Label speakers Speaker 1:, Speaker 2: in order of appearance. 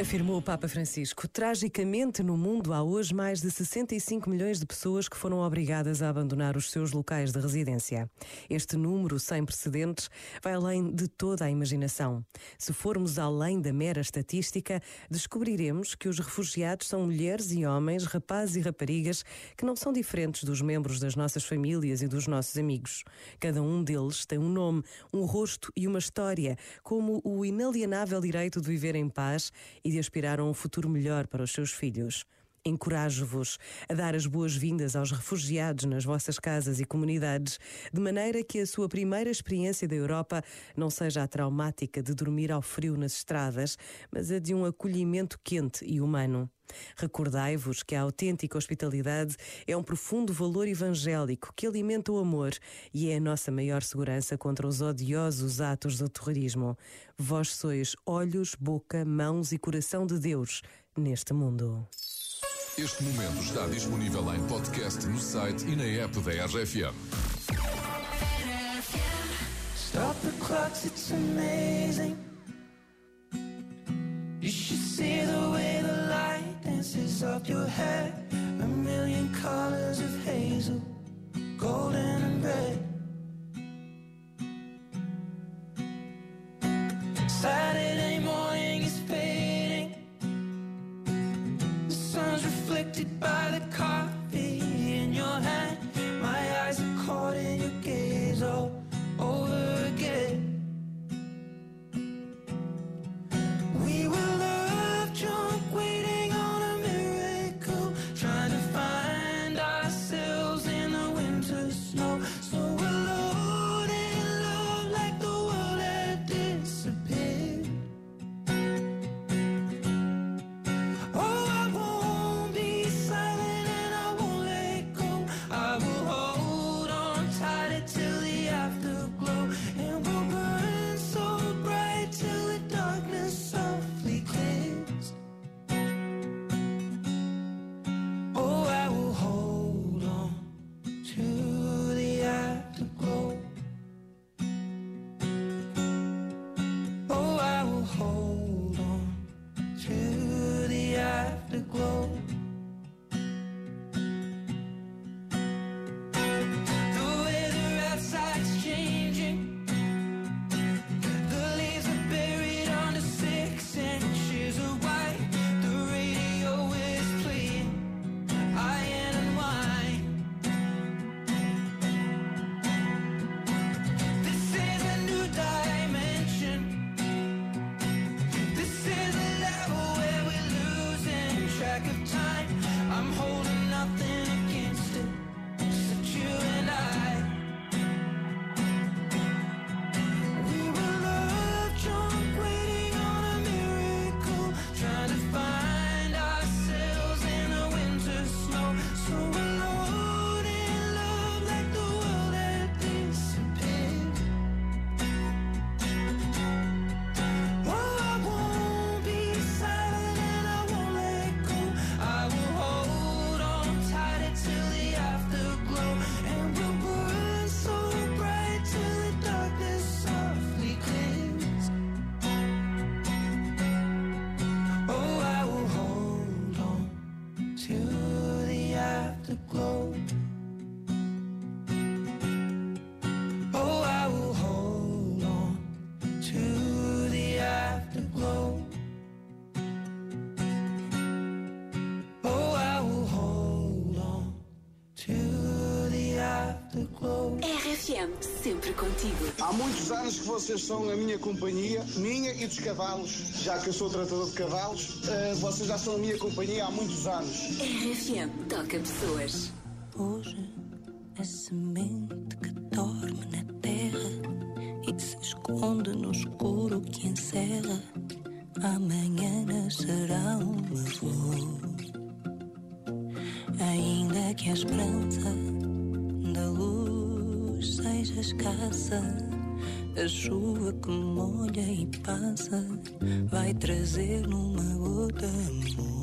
Speaker 1: Afirmou o Papa Francisco. Tragicamente, no mundo há hoje mais de 65 milhões de pessoas que foram obrigadas a abandonar os seus locais de residência. Este número, sem precedentes, vai além de toda a imaginação. Se formos além da mera estatística, descobriremos que os refugiados são mulheres e homens, rapazes e raparigas que não são diferentes dos membros das nossas famílias e dos nossos amigos. Cada um deles tem um nome, um rosto e uma história, como o inalienável direito de viver em paz e de aspirar a um futuro melhor para os seus filhos. Encorajo-vos a dar as boas-vindas aos refugiados nas vossas casas e comunidades, de maneira que a sua primeira experiência da Europa não seja a traumática de dormir ao frio nas estradas, mas a de um acolhimento quente e humano. Recordai-vos que a autêntica hospitalidade é um profundo valor evangélico que alimenta o amor e é a nossa maior segurança contra os odiosos atos do terrorismo. Vós sois olhos, boca, mãos e coração de Deus neste mundo.
Speaker 2: Este momento está disponível em podcast no site e na app da RFM.
Speaker 3: Stop the clocks, it's amazing. You should see the way the light dances up your hair. A million colors of hazel,
Speaker 4: RFM, sempre contigo.
Speaker 5: Há muitos anos que vocês são a minha companhia, minha e dos cavalos. Já que eu sou tratador de cavalos, eh, vocês já são a minha companhia há muitos anos.
Speaker 4: RFM, toca pessoas.
Speaker 6: Hoje a semente que dorme na terra e se esconde no escuro que encerra. Amanhã nascerá uma flor. Ainda que a esperança da luz seja escassa, a chuva que molha e passa vai trazer numa gota amor.